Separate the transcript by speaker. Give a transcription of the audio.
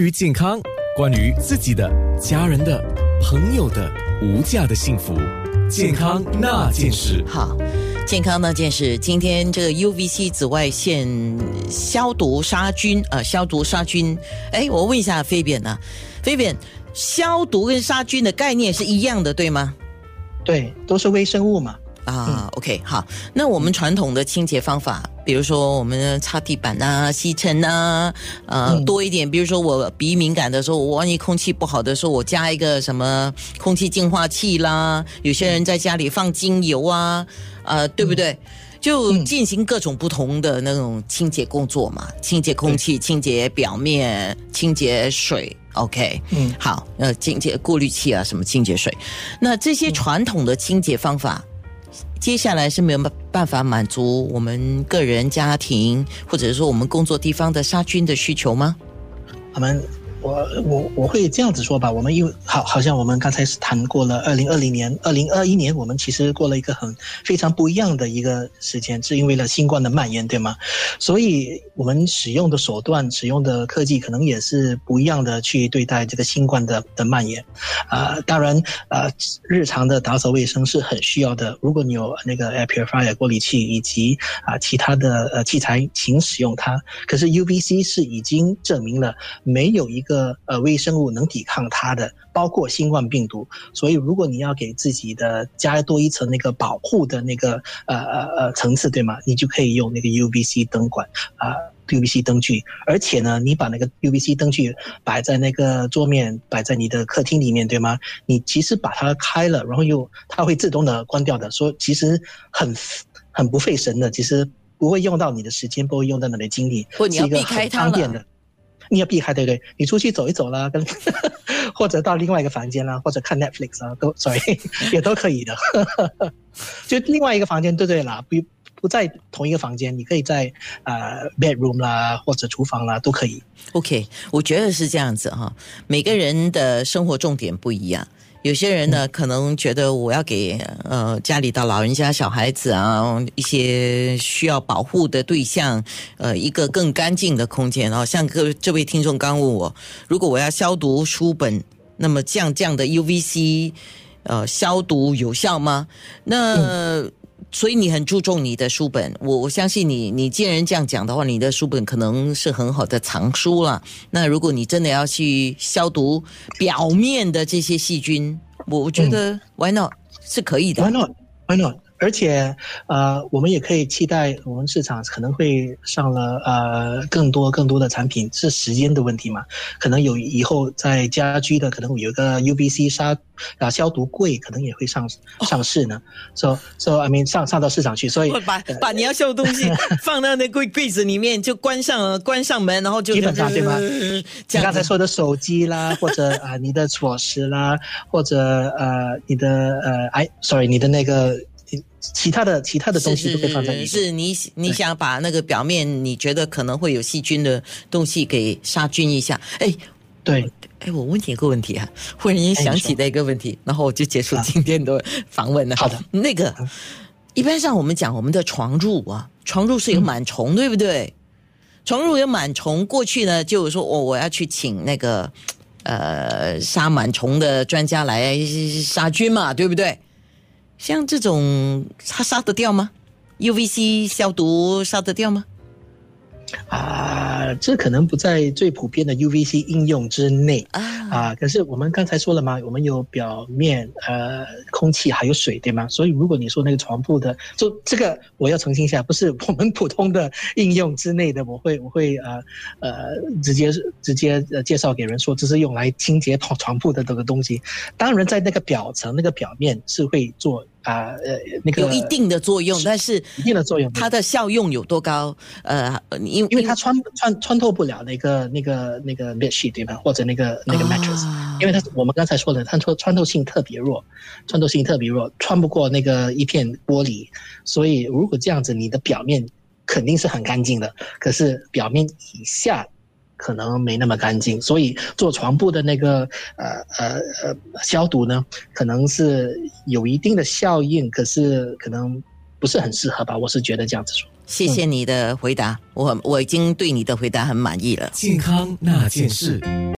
Speaker 1: 于健康，关于自己的、家人的、朋友的无价的幸福，健康那件事。
Speaker 2: 好，健康那件事，今天这个 UVC 紫外线消毒杀菌，呃，消毒杀菌。哎，我问一下飞扁呢？飞扁，消毒跟杀菌的概念是一样的，对吗？
Speaker 3: 对，都是微生物嘛。
Speaker 2: 啊，OK，好。那我们传统的清洁方法，比如说我们擦地板啊、吸尘啊，呃，多一点。比如说我鼻敏感的时候，我万一空气不好的时候，我加一个什么空气净化器啦。有些人在家里放精油啊，呃，对不对？就进行各种不同的那种清洁工作嘛，清洁空气、清洁表面、清洁水。OK，嗯，好，呃，清洁过滤器啊，什么清洁水。那这些传统的清洁方法。接下来是没有办法满足我们个人、家庭，或者说我们工作地方的杀菌的需求吗？
Speaker 3: 我们。我我我会这样子说吧，我们因为好好像我们刚才是谈过了，二零二零年、二零二一年，我们其实过了一个很非常不一样的一个时间，是因为了新冠的蔓延，对吗？所以我们使用的手段、使用的科技，可能也是不一样的去对待这个新冠的的蔓延。啊，当然，呃，日常的打扫卫生是很需要的。如果你有那个 air purifier 过滤器以及啊其他的呃器材，请使用它。可是 UVC 是已经证明了没有一。个呃微生物能抵抗它的，包括新冠病毒。所以，如果你要给自己的加多一层那个保护的那个呃呃呃层次，对吗？你就可以用那个 UVC 灯管啊，UVC 灯具。而且呢，你把那个 UVC 灯具摆在那个桌面，摆在你的客厅里面，对吗？你其实把它开了，然后又它会自动的关掉的。说其实很很不费神的，其实不会用到你的时间，不会用到你的精力，
Speaker 2: 是一个很
Speaker 3: 方便的。你要避开，对不对？你出去走一走啦，跟 或者到另外一个房间啦，或者看 Netflix 啊，都 sorry 也都可以的。就另外一个房间，对对啦，不不在同一个房间，你可以在呃 bedroom 啦，或者厨房啦，都可以。
Speaker 2: OK，我觉得是这样子哈，每个人的生活重点不一样。有些人呢，可能觉得我要给呃家里的老人家、小孩子啊一些需要保护的对象，呃，一个更干净的空间哦。像各这位听众刚问我，如果我要消毒书本，那么这样这样的 UVC 呃消毒有效吗？那所以你很注重你的书本，我我相信你。你既然这样讲的话，你的书本可能是很好的藏书了。那如果你真的要去消毒表面的这些细菌，我我觉得 Why not 是可以的。
Speaker 3: Why not Why not？而且呃，我们也可以期待我们市场可能会上了呃更多更多的产品，是时间的问题嘛？可能有以后在家居的可能有个 UVC 杀。啊，消毒柜可能也会上上市呢。So so I mean 上上到市场去，所以
Speaker 2: 把把你要修的东西 放到那柜柜子里面，就关上关上门，然后就
Speaker 3: 基本上对吗？你刚才说的手机啦，或者啊你的锁匙啦，或者呃你的呃哎，sorry 你的那个其他的其他的东西都可以放在里面。
Speaker 2: 是你你想把那个表面你觉得可能会有细菌的东西给杀菌一下？哎，
Speaker 3: 对。
Speaker 2: 哎，我问你一个问题啊，忽然间想起的一个问题，然后我就结束今天的访问了。
Speaker 3: 好的，
Speaker 2: 那个一般上我们讲我们的床褥啊，床褥是有螨虫，对不对？床褥有螨虫，过去呢就是说我我要去请那个呃杀螨虫的专家来杀菌嘛，对不对？像这种它杀得掉吗？UVC 消毒杀得掉吗？
Speaker 3: 啊，这可能不在最普遍的 UVC 应用之内啊。啊，可是我们刚才说了嘛，我们有表面、呃，空气还有水，对吗？所以如果你说那个床铺的，就这个我要澄清一下，不是我们普通的应用之内的，我会我会呃呃直接直接呃介绍给人说，这是用来清洁床床铺的这个东西。当然，在那个表层、那个表面是会做。啊，呃，那个
Speaker 2: 有一定的作用，但是
Speaker 3: 一定的作用，
Speaker 2: 它的效用有多高？呃，因
Speaker 3: 因为它穿穿穿透不了那个那个那个 bed sheet 对吧？或者那个那个 mattress，因为它我们刚才说的，它穿穿透性特别弱，穿透性特别弱，穿不过那个一片玻璃，所以如果这样子，你的表面肯定是很干净的，可是表面以下。可能没那么干净，所以做床铺的那个呃呃呃消毒呢，可能是有一定的效应，可是可能不是很适合吧？我是觉得这样子说。
Speaker 2: 谢谢你的回答，我我已经对你的回答很满意了。
Speaker 1: 健康那件事。